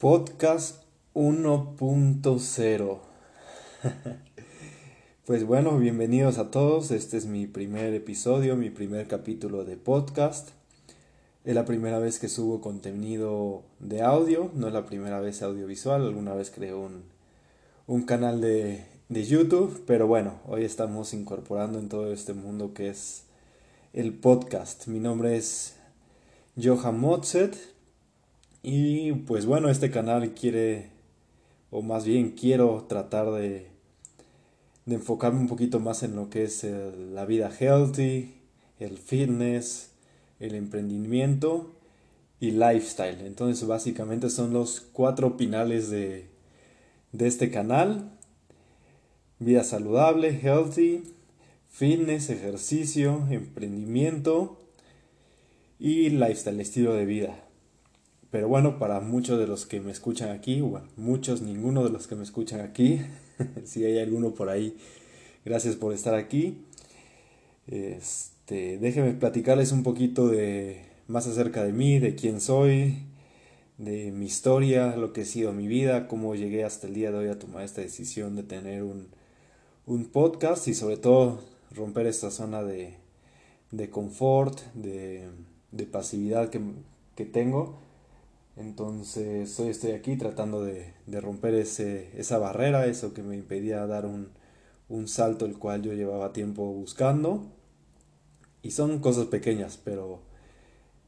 Podcast 1.0. pues bueno, bienvenidos a todos. Este es mi primer episodio, mi primer capítulo de podcast. Es la primera vez que subo contenido de audio, no es la primera vez audiovisual. Alguna vez creé un, un canal de, de YouTube, pero bueno, hoy estamos incorporando en todo este mundo que es el podcast. Mi nombre es Johan Mozet y pues bueno, este canal quiere, o más bien quiero tratar de, de enfocarme un poquito más en lo que es la vida healthy, el fitness, el emprendimiento y lifestyle. Entonces básicamente son los cuatro pinales de, de este canal. Vida saludable, healthy, fitness, ejercicio, emprendimiento y lifestyle, estilo de vida. Pero bueno, para muchos de los que me escuchan aquí, bueno, muchos, ninguno de los que me escuchan aquí, si hay alguno por ahí, gracias por estar aquí. Este, déjenme platicarles un poquito de más acerca de mí, de quién soy, de mi historia, lo que ha sido mi vida, cómo llegué hasta el día de hoy a tomar esta decisión de tener un, un podcast y sobre todo romper esta zona de, de confort, de, de pasividad que, que tengo entonces hoy estoy aquí tratando de, romper ese, esa barrera, eso que me impedía dar un, un salto el cual yo llevaba tiempo buscando. Y son cosas pequeñas, pero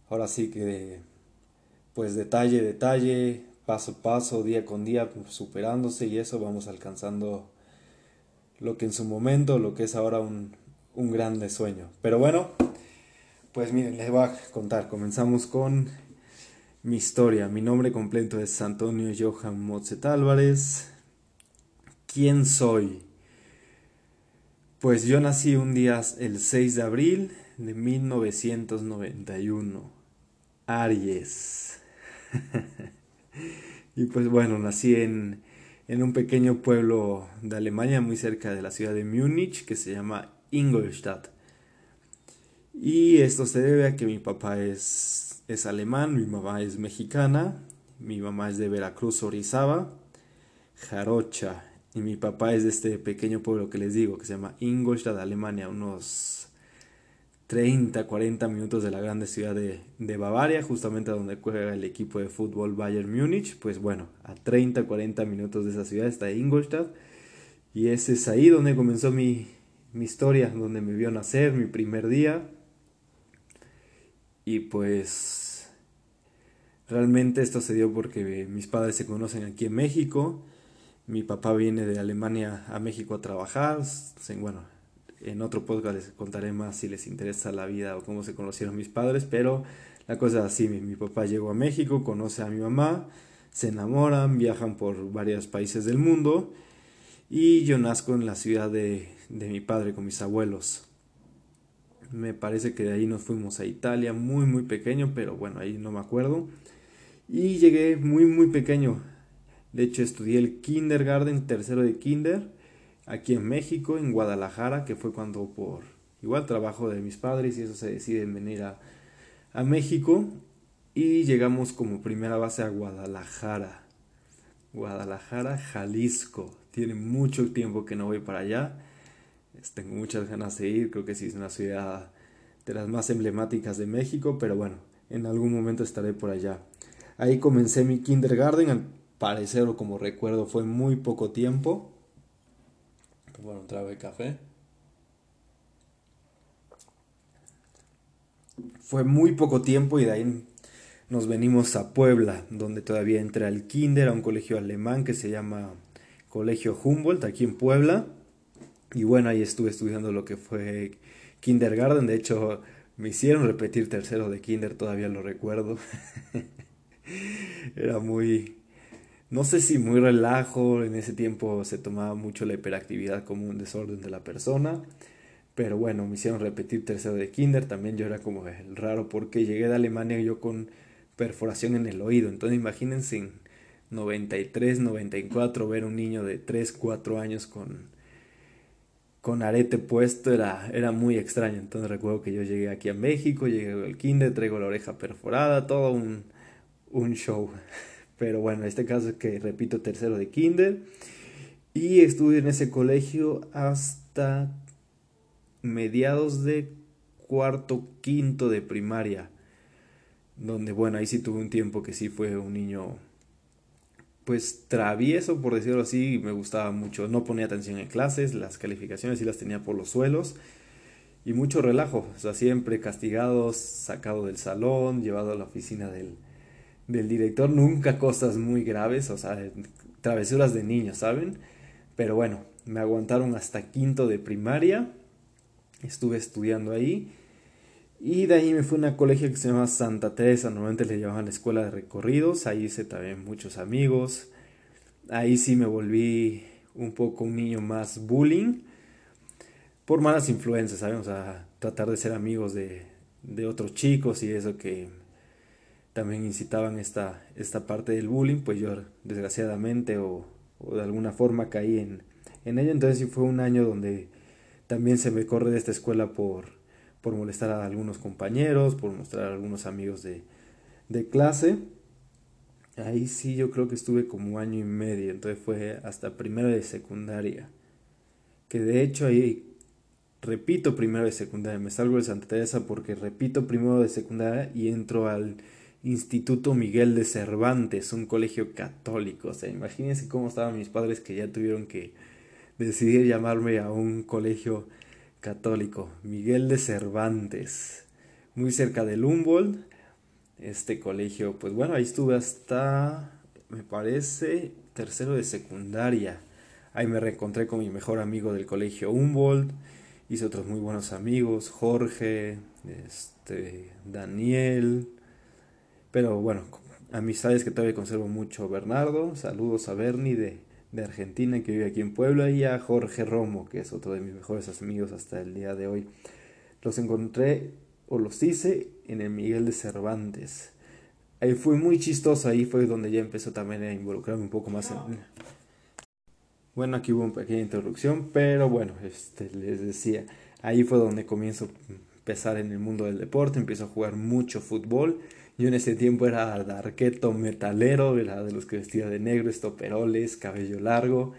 ahora sí que pues detalle, detalle, paso a paso, día con día, superándose y eso vamos alcanzando lo que en su momento, lo que es ahora un, un grande sueño. Pero bueno, pues miren, les voy a contar. Comenzamos con mi historia. Mi nombre completo es Antonio Johan Mozet Álvarez. ¿Quién soy? Pues yo nací un día el 6 de abril de 1991. Aries. y pues bueno, nací en, en un pequeño pueblo de Alemania muy cerca de la ciudad de Múnich que se llama Ingolstadt. Y esto se debe a que mi papá es es alemán, mi mamá es mexicana, mi mamá es de Veracruz, Orizaba, Jarocha, y mi papá es de este pequeño pueblo que les digo, que se llama Ingolstadt, Alemania, unos 30, 40 minutos de la grande ciudad de, de, Bavaria, justamente donde juega el equipo de fútbol Bayern Múnich. Pues bueno, a 30, 40 minutos de esa ciudad está Ingolstadt. Y ese es ahí donde comenzó mi, mi historia, donde me vio nacer, mi primer día. Y pues realmente esto se dio porque mis padres se conocen aquí en México. Mi papá viene de Alemania a México a trabajar. Bueno, en otro podcast les contaré más si les interesa la vida o cómo se conocieron mis padres, pero la cosa es así, mi, papá llegó a México, conoce a mi mamá, se enamoran, viajan por varios países del mundo y yo nazco en la ciudad de, de mi padre con mis abuelos me parece que de ahí nos fuimos a Italia, muy muy pequeño, pero bueno, ahí no me acuerdo. Y llegué muy muy pequeño. De hecho, estudié el kindergarten, tercero de kinder, aquí en México, en Guadalajara, que fue cuando por igual trabajo de mis padres y eso se deciden venir a, a México. Y llegamos como primera base a Guadalajara. Guadalajara, Jalisco. Tiene mucho tiempo que no voy para allá tengo muchas ganas de ir, creo que sí es una ciudad de las más emblemáticas de México, pero bueno, en algún momento estaré por allá. Ahí comencé mi kindergarten, al parecer o como recuerdo fue muy poco tiempo. Bueno, un de café. Fue muy poco tiempo y de ahí nos venimos a Puebla, donde todavía entré al kinder, a un colegio alemán que se llama Colegio Humboldt, aquí en Puebla. Y bueno, ahí estuve estudiando lo que fue kindergarten. De hecho, me hicieron repetir tercero de kinder, todavía lo recuerdo. Era muy, no sé si muy relajo, en ese tiempo se tomaba mucho la hiperactividad como un desorden de la persona. Pero bueno, me hicieron repetir tercero de kinder, también yo era como el raro porque llegué de Alemania yo con perforación en el oído. Entonces imagínense en 93, 94 ver un niño de 3, 4 años con con arete puesto era, era muy extraño. Entonces recuerdo que yo llegué aquí a México, llegué al kinder, traigo la oreja perforada, todo un, un show. Pero bueno, en este caso es que repito tercero de kinder. Y estuve en ese colegio hasta mediados de cuarto, quinto de primaria. Donde, bueno, ahí sí tuve un tiempo que sí fue un niño, pues travieso, por decirlo así. Me gustaba mucho. No ponía atención en clases, las calificaciones sí las tenía por los suelos. Y mucho relajo, o sea, siempre castigados, sacado del salón, llevado a la oficina del, del director. Nunca cosas muy graves, o sea, travesuras de niños, ¿saben? Pero bueno, me aguantaron hasta quinto de primaria. Estuve estudiando ahí. Y de ahí me fui a una colegio que se llama Santa Teresa. Normalmente le llamaban la escuela de recorridos. Ahí hice también muchos amigos. Ahí sí me volví un poco un niño más bullying. Por malas influencias, ¿saben? Sea, tratar de ser amigos de, de otros chicos y eso que también incitaban esta, esta parte del bullying. Pues yo desgraciadamente o o de alguna forma caí en, en ello. Entonces sí fue un año donde también se me corre de esta escuela por, por molestar a algunos compañeros, por mostrar a algunos amigos de, de clase. Ahí sí yo creo que estuve como año y medio, entonces fue hasta primero de secundaria. Que de hecho ahí repito primero de secundaria, me salgo de Santa Teresa porque repito primero de secundaria y entro al Instituto Miguel de Cervantes, un colegio católico. O sea, imagínense cómo estaban mis padres que ya tuvieron que decidir llamarme a un colegio católico. Miguel de Cervantes, muy cerca del Humboldt. Este colegio, pues bueno, ahí estuve hasta, me parece, tercero de secundaria. Ahí me reencontré con mi mejor amigo del colegio Humboldt. Hice otros muy buenos amigos, Jorge, este, Daniel, pero bueno, amistades que todavía conservo mucho. Bernardo, saludos a Bernie de, de Argentina que vive aquí en Puebla y a Jorge Romo, que es otro de mis mejores amigos hasta el día de hoy. Los encontré o los hice en el Miguel de Cervantes. Ahí fue muy chistoso, ahí fue donde ya empezó también a involucrarme un poco más en... Bueno, aquí hubo una pequeña interrupción, pero bueno, este, les decía, ahí fue donde comienzo a empezar en el mundo del deporte, empiezo a jugar mucho fútbol yo en ese tiempo era darqueto metalero, era de los que vestía de negro, estoperoles, cabello largo.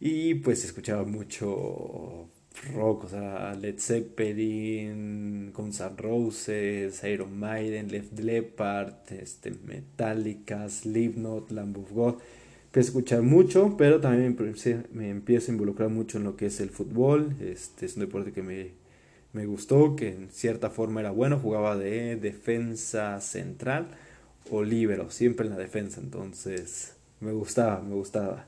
Y pues escuchaba mucho rock, o sea, Led Zeppelin, Guns N' Roses, Iron Maiden, Left Leppard, este, Metallica, Slipknot, Lamb of God. Empecé escuchar mucho, pero también me, me empiezo a involucrar mucho en lo que es el fútbol. Este es un deporte que me me gustó, que en cierta forma era bueno, jugaba de defensa central o libero, siempre en la defensa, entonces me gustaba, me gustaba.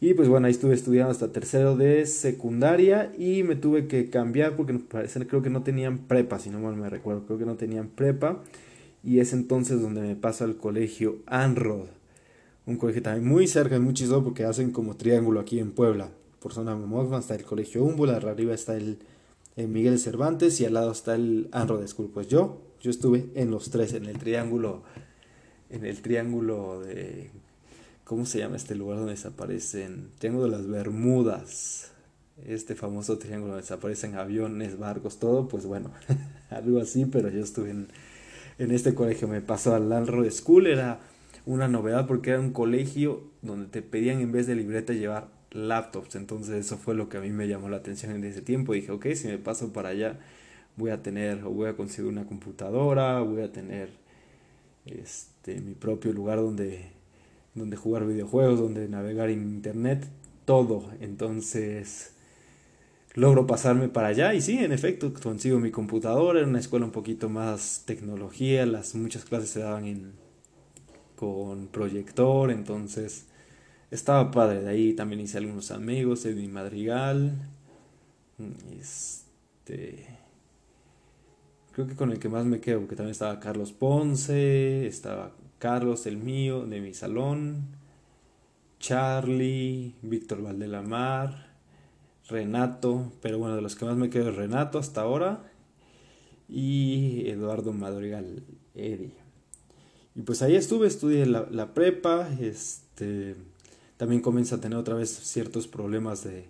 Y pues bueno, ahí estuve estudiando hasta tercero de secundaria y me tuve que cambiar porque creo que no tenían prepa, si no mal me recuerdo, creo que no tenían prepa. Y es entonces donde me paso al colegio Anrod, un colegio también muy cerca, muy chistoso porque hacen como triángulo aquí en Puebla. Por zona Momosma está el colegio Humboldt, arriba está el en Miguel Cervantes y al lado está el Anro de School. Pues yo, yo estuve en los tres, en el triángulo, en el triángulo de, ¿cómo se llama este lugar donde desaparecen? Triángulo de las Bermudas, este famoso triángulo donde desaparecen aviones, barcos, todo, pues bueno, algo así, pero yo estuve en, en este colegio, me pasó al Anro de School, era una novedad porque era un colegio donde te pedían en vez de libreta llevar laptops. Entonces eso fue lo que a mí me llamó la atención en ese tiempo. Dije, ok, si me paso para allá, voy a tener o voy a conseguir una computadora, voy a tener este, mi propio lugar donde, donde jugar videojuegos, donde navegar en internet, todo. Entonces logro pasarme para allá y sí, en efecto, consigo mi computadora, en una escuela un poquito más tecnología, las muchas clases se daban en, con proyector, entonces estaba padre, de ahí también hice algunos amigos, Edwin Madrigal, este, creo que con el que más me quedo, porque también estaba Carlos Ponce, estaba Carlos el mío, de mi salón, Charlie, Víctor Valdelamar, Renato, pero bueno, de los que más me quedo es Renato hasta ahora, y Eduardo Madrigal, Eddie. Y pues ahí estuve, estudié la, la prepa, este también comienza a tener otra vez ciertos problemas de,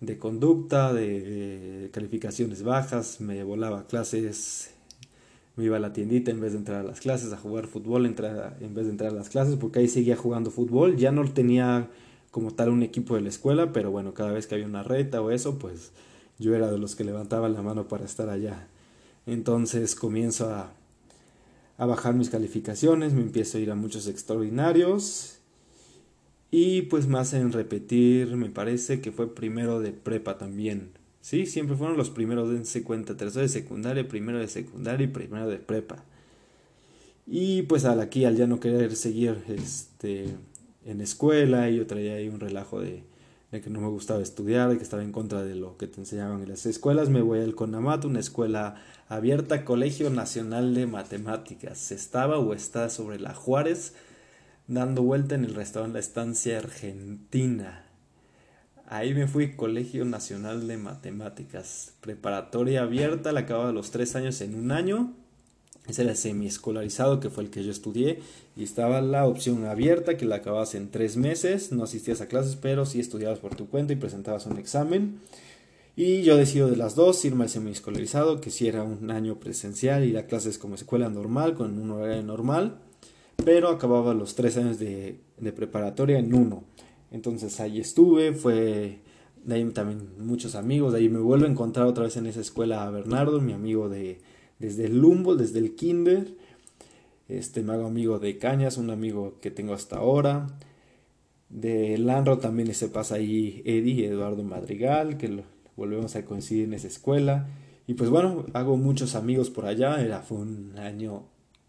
de conducta, de, calificaciones bajas, me volaba clases me iba a la tiendita en vez de entrar a las clases, a jugar fútbol entrar, en vez de entrar a las clases, porque ahí seguía jugando fútbol. Ya no tenía como tal un equipo de la escuela, pero bueno, cada vez que había una reta o eso, pues yo era de los que levantaban la mano para estar allá. Entonces comienzo a, a bajar mis calificaciones, me empiezo a ir a muchos extraordinarios y pues más en repetir, me parece que fue primero de prepa también. Sí, siempre fueron los primeros, dense cuenta, tercero de secundaria, primero de secundaria y primero de prepa. Y pues al aquí, al ya no querer seguir este, en escuela, y yo traía ahí un relajo de, de, que no me gustaba estudiar, de que estaba en contra de lo que te enseñaban en las escuelas, me voy al CONAMAT, una escuela abierta, Colegio Nacional de Matemáticas. Estaba o está sobre la Juárez, dando vuelta en el restaurante La Estancia Argentina. Ahí me fui Colegio Nacional de Matemáticas, preparatoria abierta, la acababa los tres años en un año. Ese era semiescolarizado, que fue el que yo estudié, y estaba la opción abierta, que la acababas en tres meses, no asistías a clases, pero sí estudiabas por tu cuenta y presentabas un examen. Y yo decido de las dos, irme al semiescolarizado, que sí era un año presencial, ir a clases como escuela normal, con un horario normal, pero acababa los tres años de, de preparatoria en uno. Entonces ahí estuve, fue de ahí también muchos amigos, de ahí me vuelvo a encontrar otra vez en esa escuela a Bernardo, mi amigo de desde el Lumbo, desde el Kinder. Este me hago amigo de Cañas, un amigo que tengo hasta ahora. De Lanro también se pasa ahí Eddie, Eduardo Madrigal, que volvemos a coincidir en esa escuela. Y pues bueno, hago muchos amigos por allá, era fue un año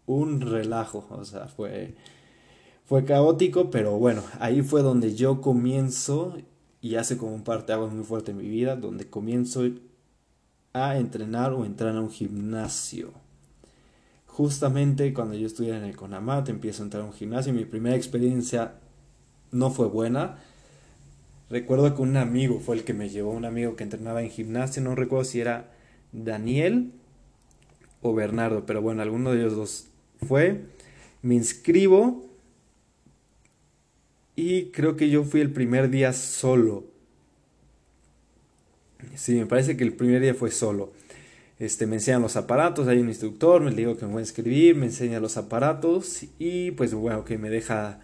un relajo, o sea, fue fue caótico, pero bueno, ahí fue donde yo comienzo y hace como un parte algo muy fuerte en mi vida, donde comienzo a entrenar o entrar a un gimnasio. Justamente cuando yo estudié en el CONAMAT, empiezo a entrar a un gimnasio. Mi primera experiencia no fue buena. Recuerdo que un amigo fue el que me llevó, un amigo que entrenaba en gimnasio, no recuerdo si era Daniel o Bernardo, pero bueno, alguno de ellos dos fue. Me inscribo y creo que yo fui el primer día solo. Sí, me parece que el primer día fue solo. Este, me enseñan los aparatos, hay un instructor, me digo que me voy a escribir, me enseña los aparatos y pues bueno, que me deja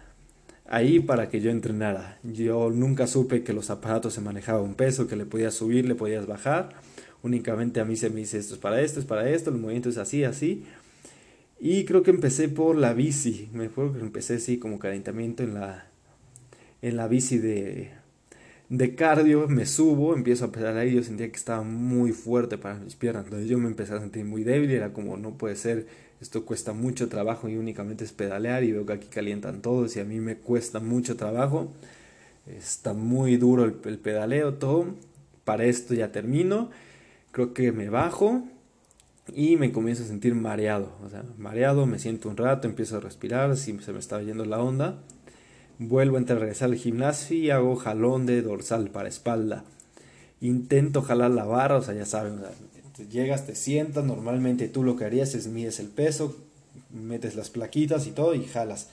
ahí para que yo entrenara. Yo nunca supe que los aparatos se manejaba un peso, que le podías subir, le podías bajar. Únicamente a mí se me dice esto es para esto, es para esto, el movimiento es así, así. Y creo que empecé por la bici. Me acuerdo que empecé así como calentamiento en la, en la bici de, de cardio, me subo, empiezo a pedalar y yo sentía que estaba muy fuerte para mis piernas. Entonces yo me empecé a sentir muy débil era como, no puede ser, esto cuesta mucho trabajo y únicamente es pedalear y veo que aquí calientan todos y a mí me cuesta mucho trabajo. Está muy duro el, el pedaleo, todo. Para esto ya termino. Creo que me bajo y me comienzo a sentir mareado. O sea, mareado, me siento un rato, empiezo a respirar, si se me estaba yendo la onda Vuelvo a regresar al gimnasio y hago jalón de dorsal para espalda. Intento jalar la barra, o sea, ya saben, llegas, te sientas, normalmente tú lo que harías es mides el peso, metes las plaquitas y todo y jalas.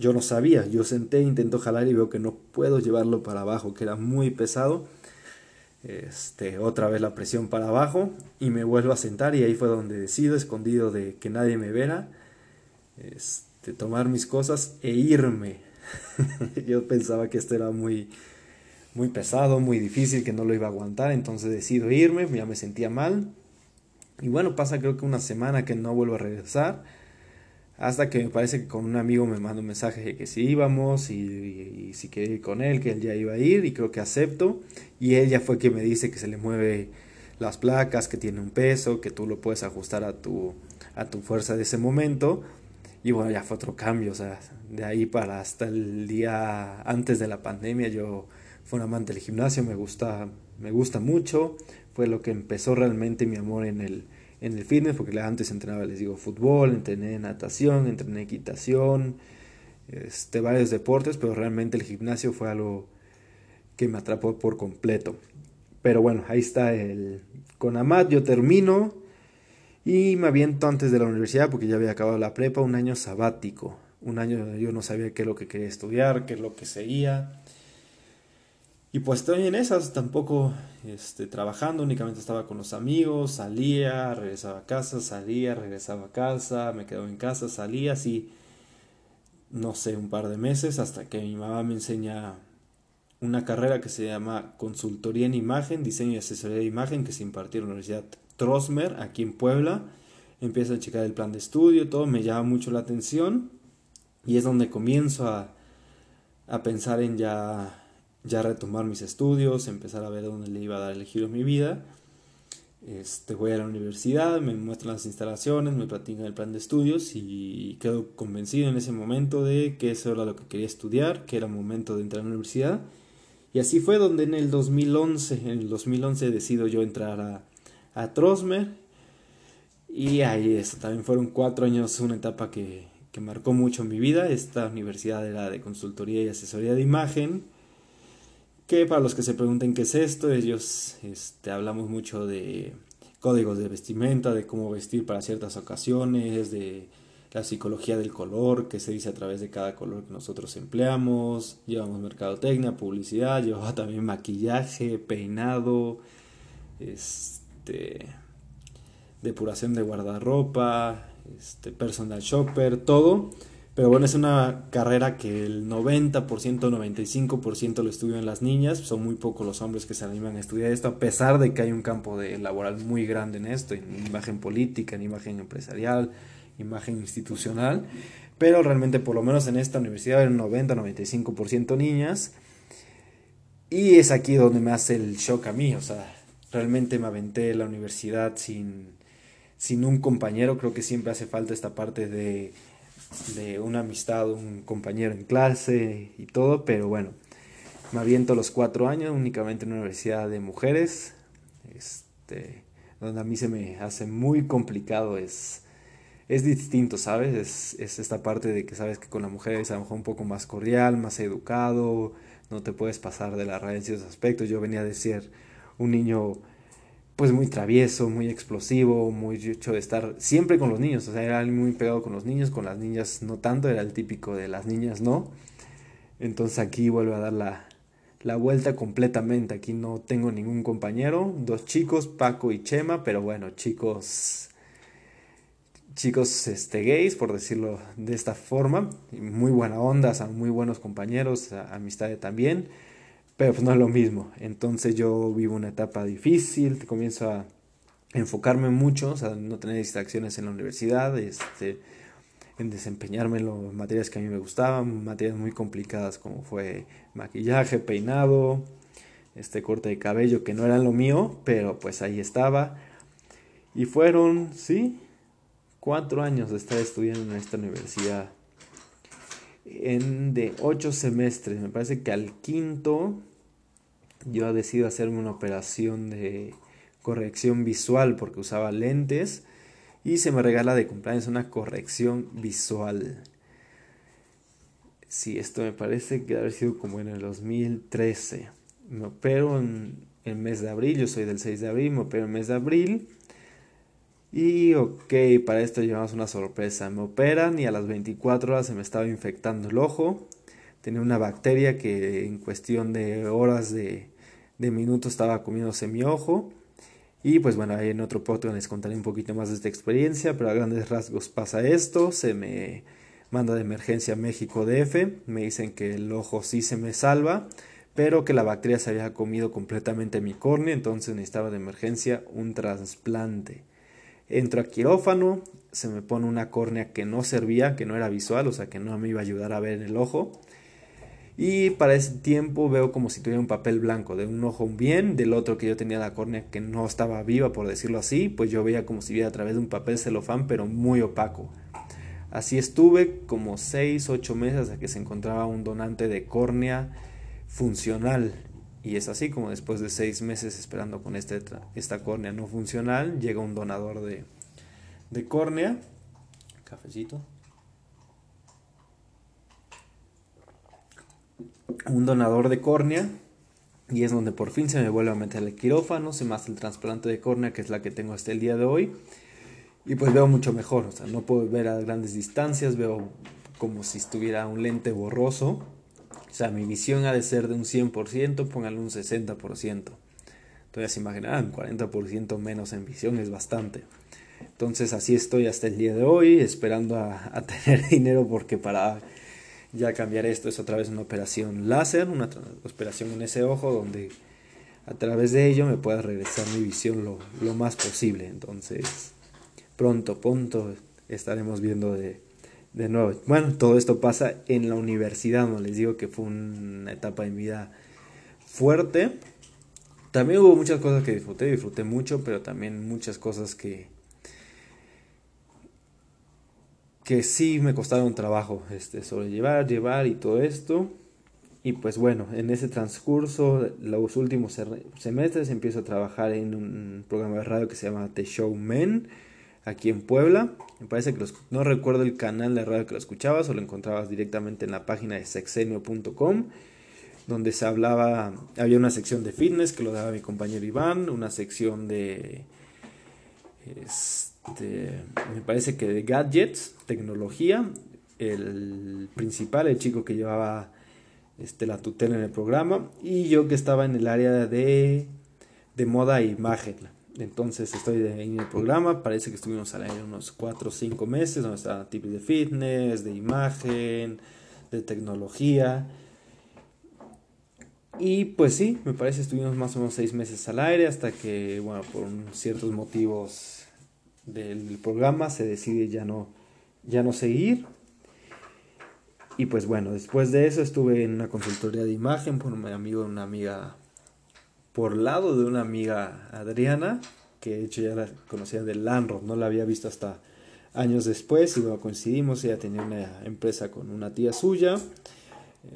Yo no sabía, yo senté, intento jalar y veo que no puedo llevarlo para abajo, que era muy pesado. Este, otra vez la presión para abajo y me vuelvo a sentar y ahí fue donde decido, escondido de que nadie me viera, este, tomar mis cosas e irme yo pensaba que esto era muy, muy pesado, muy difícil, que no lo iba a aguantar, entonces decido irme, ya me sentía mal. Y bueno, pasa creo que una semana que no vuelvo a regresar, hasta que me parece que con un amigo me manda un mensaje de que si íbamos y, si quería ir con él, que él ya iba a ir y creo que acepto. Y ella fue que me dice que se le mueve las placas, que tiene un peso, que tú lo puedes ajustar a tu, a tu fuerza de ese momento. Y bueno, ya fue otro cambio, o sea, de ahí para hasta el día antes de la pandemia yo fui un amante del gimnasio, me gusta, me gusta mucho, fue lo que empezó realmente mi amor en el, en el fitness, porque antes entrenaba, les digo, fútbol, entrené natación, entrené equitación, este, varios deportes, pero realmente el gimnasio fue algo que me atrapó por completo. Pero bueno, ahí está el con Amat, yo termino y me aviento antes de la universidad porque ya había acabado la prepa, un año sabático. Un año yo no sabía qué es lo que quería estudiar, qué es lo que seguía. Y pues estoy en esas, tampoco este, trabajando, únicamente estaba con los amigos, salía, regresaba a casa, salía, regresaba a casa, me quedaba en casa, salía así, no sé, un par de meses hasta que mi mamá me enseña una carrera que se llama Consultoría en Imagen, Diseño y Asesoría de Imagen, que se impartió en la Universidad Trosmer, aquí en Puebla. Empiezo a checar el plan de estudio, todo me llama mucho la atención y es donde comienzo a, a pensar en ya ya retomar mis estudios, empezar a ver dónde le iba a dar el giro a mi vida. Este, voy a la universidad, me muestran las instalaciones, me platican el plan de estudios y quedo convencido en ese momento de que eso era lo que quería estudiar, que era momento de entrar a la universidad. Y así fue donde en el 2011, en el 2011 decido yo entrar a, a Trosmer. Y ahí eso, también fueron cuatro años, una etapa que, que marcó mucho mi vida. Esta universidad era de consultoría y asesoría de imagen que para los que se pregunten qué es esto, ellos este, hablamos mucho de códigos de vestimenta, de cómo vestir para ciertas ocasiones, de la psicología del color que se dice a través de cada color que nosotros empleamos, llevamos mercadotecnia, publicidad, llevaba también maquillaje, peinado, este depuración de guardarropa, este personal shopper, todo pero bueno, es una carrera que el 90%, 95% lo estudian las niñas. Son muy pocos los hombres que se animan a estudiar esto, a pesar de que hay un campo de laboral muy grande en esto, en imagen política, en imagen empresarial, imagen institucional. Pero realmente, por lo menos en esta universidad, hay un 90, 95% niñas. Y es aquí donde me hace el shock a mí. O sea, realmente me aventé la universidad sin, sin un compañero. Creo que siempre hace falta esta parte de de una amistad, un compañero en clase y todo, pero bueno, me aviento los cuatro años únicamente en una universidad de mujeres, este, donde a mí se me hace muy complicado, es, es distinto, ¿sabes? Es, es esta parte de que sabes que con la mujer es a lo mejor un poco más cordial, más educado, no te puedes pasar de la raya en ciertos aspectos. Yo venía de ser un niño pues muy travieso, muy explosivo, muy hecho de estar siempre con los niños, o sea, era muy pegado con los niños, con las niñas no tanto, era el típico de las niñas no. Entonces aquí vuelvo a dar la, la vuelta completamente, aquí no tengo ningún compañero, dos chicos, Paco y Chema, pero bueno, chicos chicos este gays por decirlo de esta forma, muy buena onda, son muy buenos compañeros, amistades también pero pues no es lo mismo. Entonces yo vivo una etapa difícil, comienzo a enfocarme mucho, o no tener distracciones en la universidad, este, en desempeñarme en las materias que a mí me gustaban, materias muy complicadas como fue maquillaje, peinado, este corte de cabello que no era lo mío, pero pues ahí estaba. Y fueron, sí, cuatro años de estar estudiando en esta universidad en de ocho semestres. Me parece que al quinto yo decido hacerme una operación de corrección visual porque usaba lentes y se me regala de cumpleaños una corrección visual. Sí, esto me parece que haber sido como en el 2013. Me opero en el mes de abril, yo soy del 6 de abril, me opero en el mes de abril y ok, para esto llevamos una sorpresa. Me operan y a las 24 horas se me estaba infectando el ojo. Tenía una bacteria que en cuestión de horas de, de minutos estaba comiéndose mi ojo. Y pues bueno, ahí en otro podcast les contaré un poquito más de esta experiencia, pero a grandes rasgos pasa esto. Se me manda de emergencia a México DF. Me dicen que el ojo sí se me salva, pero que la bacteria se había comido completamente mi córnea, entonces necesitaba de emergencia un trasplante. Entro a quirófano, se me pone una córnea que no servía, que no era visual, o sea que no me iba a ayudar a ver el ojo. Y para ese tiempo veo como si tuviera un papel blanco, de un ojo bien, del otro que yo tenía la córnea que no estaba viva, por decirlo así, pues yo veía como si viera a través de un papel celofán, pero muy opaco. Así estuve como 6, 8 meses hasta que se encontraba un donante de córnea funcional y es así como después de seis meses esperando con este, esta córnea no funcional, llega un donador de, de córnea. Cafecito. Un donador de córnea. Y es donde por fin se me vuelve a meter el quirófano, se me hace el trasplante de córnea, que es la que tengo hasta el día de hoy. Y pues veo mucho mejor, o sea, no puedo ver a grandes distancias, veo como si estuviera un lente borroso sea, mi visión ha de ser de un 100%, póngale un 60%. Entonces se imaginarán, 40% menos en visión es bastante. Entonces así estoy hasta el día de hoy, esperando a, a tener dinero porque para ya cambiar esto es otra vez una operación láser, una operación en ese ojo donde a través de ello me pueda regresar mi visión lo, lo más posible. Entonces, pronto, pronto estaremos viendo de, de nuevo. Bueno, todo esto pasa en la universidad, no les digo que fue una etapa de mi vida fuerte. También hubo muchas cosas que disfruté, disfruté mucho, pero también muchas cosas que, que sí me costaron trabajo este, sobrellevar, llevar y todo esto. Y pues bueno, en ese transcurso, los últimos semestres empiezo a trabajar en un programa de radio que se llama The Show Men, aquí en Puebla. Me parece que no recuerdo el canal de radio que lo escuchabas o lo encontrabas directamente en la página de sexenio.com, donde se hablaba, había una sección de fitness que lo daba mi compañero Iván, una sección de... Este, me parece que de gadgets, tecnología, el principal, el chico que llevaba este, la tutela en el programa, y yo que estaba en el área de, de moda e imagen. Entonces estoy en el programa, parece que estuvimos al aire unos 4 o 5 meses, donde está tipos de fitness, de imagen, de tecnología. Y pues sí, me parece que estuvimos más o menos 6 meses al aire hasta que, bueno, por ciertos motivos del programa se decide ya no, ya no seguir. Y pues bueno, después de eso estuve en una consultoría de imagen por un amigo una amiga, por lado de una amiga Adriana, que de hecho ya la conocía del Landro, no la había visto hasta años después y bueno, coincidimos, ella tenía una empresa con una tía suya,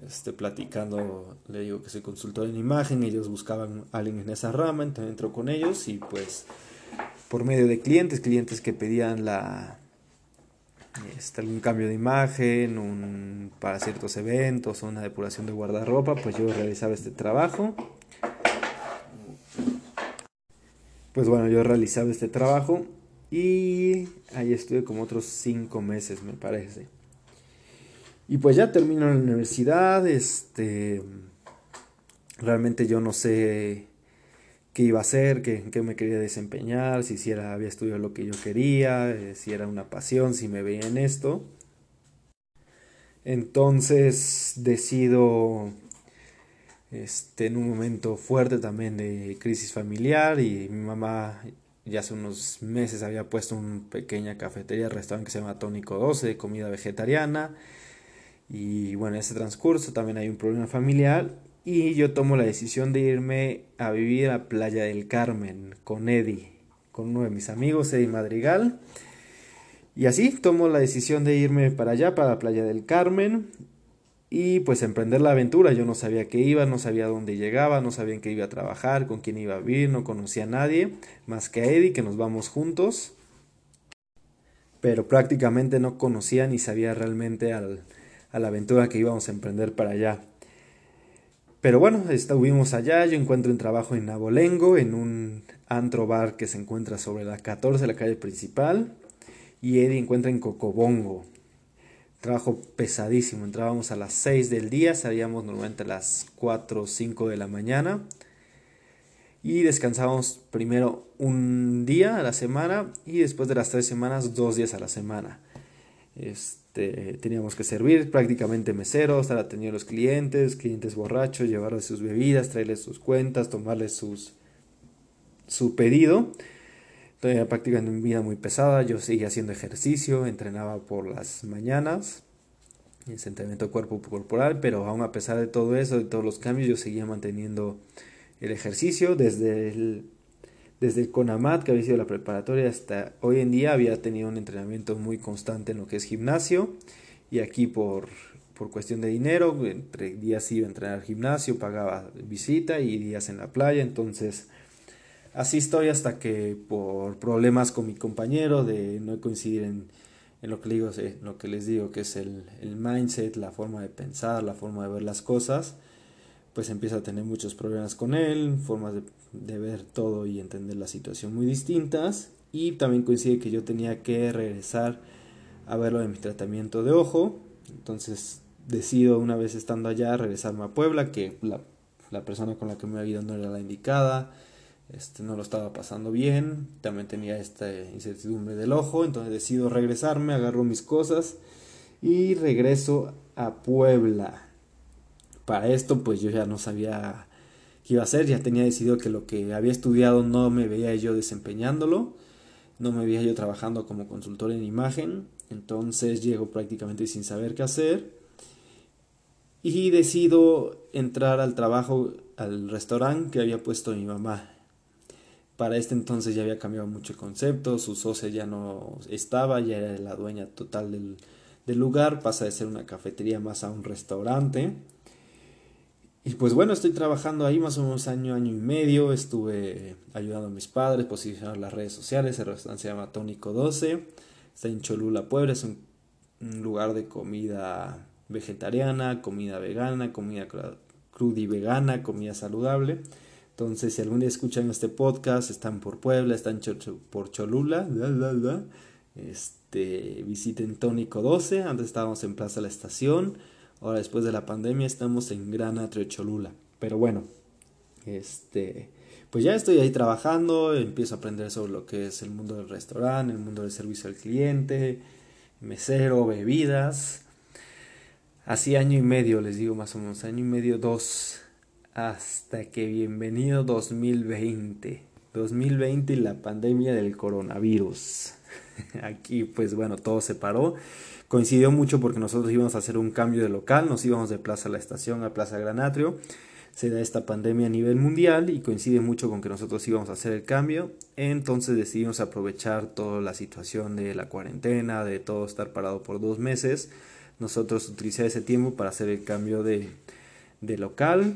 este, platicando, le digo que soy consultor en imagen, ellos buscaban a alguien en esa rama, entonces entró con ellos y pues por medio de clientes, clientes que pedían la este, algún cambio de imagen, un, para ciertos eventos una depuración de guardarropa, pues yo realizaba este trabajo. Pues bueno, yo realizaba este trabajo y ahí estuve como otros cinco meses, me parece. Y pues ya termino la universidad, este, realmente yo no sé qué iba a hacer, qué, qué me quería desempeñar, si, era, había estudiado lo que yo quería, eh, si era una pasión, si me veía en esto. Entonces decido, este, en un momento fuerte también de crisis familiar y mi mamá ya hace unos meses había puesto una pequeña cafetería, restaurante que se llama Tónico 12, de comida vegetariana. Y bueno, en ese transcurso también hay un problema familiar y yo tomo la decisión de irme a vivir a Playa del Carmen con Eddie, con uno de mis amigos, Eddie Madrigal. Y así tomo la decisión de irme para allá, para Playa del Carmen, y pues emprender la aventura. Yo no sabía qué iba, no sabía dónde llegaba, no sabía en qué iba a trabajar, con quién iba a vivir, no conocía a nadie, más que a Eddie, que nos vamos juntos. Pero prácticamente no conocía ni sabía realmente a la aventura que íbamos a emprender para allá. Pero bueno, estuvimos allá, yo encuentro un trabajo en Abolengo, en un antro bar que se encuentra sobre la 14, la calle principal, y Eddie encuentra en Cocobongo. Trabajo pesadísimo, entrábamos a las 6 del día, salíamos normalmente a las 4 o 5 de la mañana, y descansábamos primero un día a la semana y después de las tres semanas dos días a la semana. Este, teníamos que servir prácticamente meseros, estar atendiendo a los clientes, clientes borrachos, llevarles sus bebidas, traerles sus cuentas, tomarles sus, su pedido. Entonces, prácticamente una vida muy pesada. Yo seguía haciendo ejercicio, entrenaba por las mañanas, entrenamiento cuerpo corporal, pero aún a pesar de todo eso, de todos los cambios, yo seguía manteniendo el ejercicio desde el desde el CONAMAT, que había sido la preparatoria, hasta hoy en día había tenido un entrenamiento muy constante en lo que es gimnasio. Y aquí por, por cuestión de dinero, entre días iba a entrenar al gimnasio, pagaba visita y días en la playa. Entonces, así estoy hasta que por problemas con mi compañero de no coincidir en, en lo, que digo, lo que les digo, que es el, el mindset, la forma de pensar, la forma de ver las cosas, pues empieza a tener muchos problemas con él, formas de, ver todo y entender la situación muy distintas. Y también coincide que yo tenía que regresar a ver lo de mi tratamiento de ojo. Entonces decido una vez estando allá regresarme a Puebla, que la, la persona con la que me había ido no era la indicada, este, no lo estaba pasando bien, también tenía esta incertidumbre del ojo, entonces decido regresarme, agarro mis cosas y regreso a Puebla. Para esto pues yo ya no sabía qué iba a hacer, ya tenía decidido que lo que había estudiado no me veía yo desempeñándolo, no me veía yo trabajando como consultor en imagen, entonces llego prácticamente sin saber qué hacer y decido entrar al trabajo al restaurante que había puesto mi mamá. Para este entonces ya había cambiado mucho el concepto, su socia ya no estaba, ya era la dueña total del, lugar, pasa de ser una cafetería más a un restaurante. Y pues bueno, estoy trabajando ahí más o menos año, año y medio. Estuve ayudando a mis padres, posicionar las redes sociales. El restaurante se llama Tónico 12. Está en Cholula, Puebla. Es un, lugar de comida vegetariana, comida vegana, comida cruda y vegana, comida saludable. Entonces, si algún día escuchan este podcast, están por Puebla, están por Cholula, este, visiten Tónico 12. Antes estábamos en Plaza La Estación. Ahora, después de la pandemia, estamos en Gran Atrio Cholula. Pero bueno, este, pues ya estoy ahí trabajando, empiezo a aprender sobre lo que es el mundo del restaurante, el mundo del servicio al cliente, mesero, bebidas. Así año y medio, les digo más o menos, año y medio, dos, hasta que bienvenido 2020. 2020 y la pandemia del coronavirus. Aquí pues bueno, todo se paró. Coincidió mucho porque nosotros íbamos a hacer un cambio de local, nos íbamos de Plaza La Estación a Plaza Granatrio. Se da esta pandemia a nivel mundial y coincide mucho con que nosotros íbamos a hacer el cambio. Entonces decidimos aprovechar toda la situación de la cuarentena, de todo estar parado por dos meses. Nosotros utilizar ese tiempo para hacer el cambio de, de local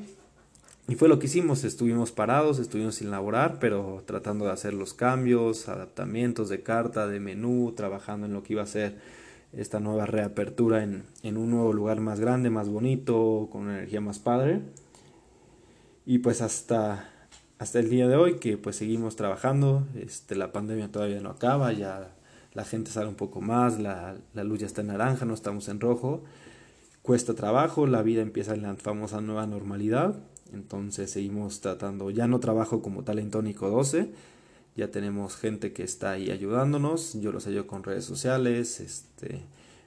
y fue lo que hicimos, estuvimos parados, estuvimos sin laborar, pero tratando de hacer los cambios, adaptamientos de carta, de menú, trabajando en lo que iba a ser esta nueva reapertura en, en un nuevo lugar más grande, más bonito, con una energía más padre. Y pues hasta, hasta el día de hoy que pues seguimos trabajando, este, la pandemia todavía no acaba, ya la gente sale un poco más, la, la luz ya está en naranja, no estamos en rojo, cuesta trabajo, la vida empieza en la famosa nueva normalidad entonces seguimos tratando, ya no trabajo como tal en Tónico 12, ya tenemos gente que está ahí ayudándonos, yo los ayudo con redes sociales, este,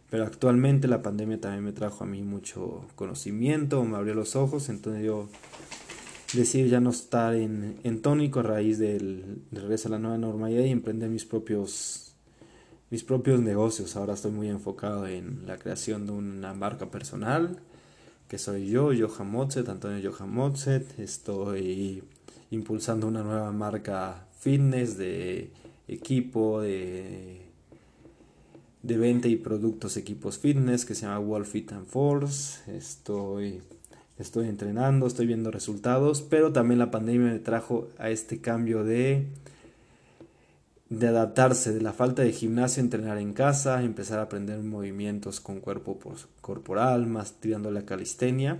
pero actualmente la pandemia también me trajo a mí mucho conocimiento, me abrió los ojos, entonces yo decidí ya no estar en, en tónico a raíz del, regreso a la nueva normalidad y emprender mis propios mis propios negocios. Ahora estoy muy enfocado en la creación de una marca personal, que soy yo, Johan Mozet, Antonio Johan Mozet. Estoy impulsando una nueva marca fitness de equipo, de, de venta y productos equipos fitness que se llama Wall Fit Force. Estoy, estoy entrenando, estoy viendo resultados, pero también la pandemia me trajo a este cambio de de adaptarse de la falta de gimnasio, entrenar en casa, empezar a aprender movimientos con cuerpo corporal, más tirando la calistenia.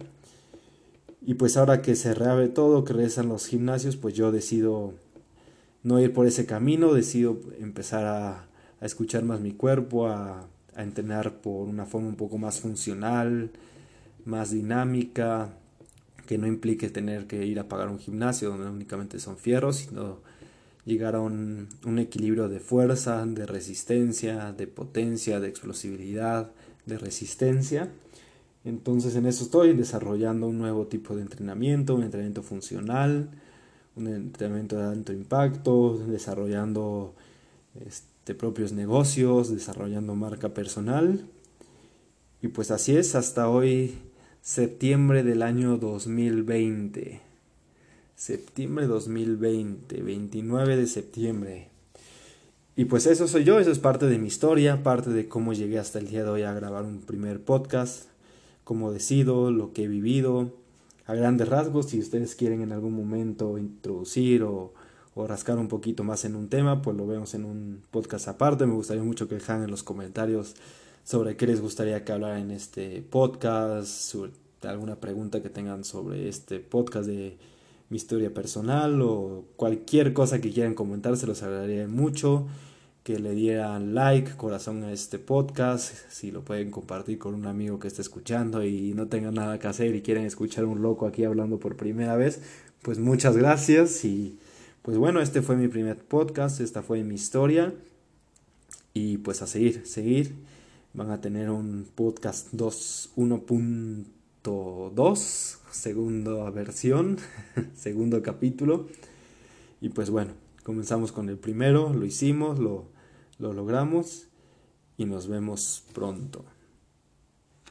Y pues ahora que se reabre todo, que regresan los gimnasios, pues yo decido no ir por ese camino, decido empezar a, escuchar más mi cuerpo, a, a entrenar por una forma un poco más funcional, más dinámica, que no implique tener que ir a pagar un gimnasio donde únicamente son fierros, sino llegar a un, equilibrio de fuerza, de resistencia, de potencia, de explosividad, de resistencia. Entonces en eso estoy desarrollando un nuevo tipo de entrenamiento, un entrenamiento funcional, un entrenamiento de alto impacto, desarrollando este, propios negocios, desarrollando marca personal. Y pues así es hasta hoy, septiembre del año 2020 septiembre 2020, 29 de septiembre. Y pues eso soy yo, eso es parte de mi historia, parte de cómo llegué hasta el día de hoy a grabar un primer podcast, cómo decido, lo que he vivido, a grandes rasgos, si ustedes quieren en algún momento introducir o, o rascar un poquito más en un tema, pues lo vemos en un podcast aparte. Me gustaría mucho que dejan en los comentarios sobre qué les gustaría que hablara en este podcast, alguna pregunta que tengan sobre este podcast de mi historia personal o cualquier cosa que quieran comentar, se los agradecería mucho. que le dieran like, corazón a este podcast, si lo pueden compartir con un amigo que esté escuchando y no tenga nada que hacer y quieren escuchar un loco aquí hablando por primera vez, pues muchas gracias y pues bueno, este fue mi primer podcast, esta fue mi historia y pues a seguir, seguir. Van a tener un podcast 2.1.2, segunda versión, segundo capítulo. Y pues bueno, comenzamos con el primero, lo hicimos, lo, lo logramos y nos vemos pronto.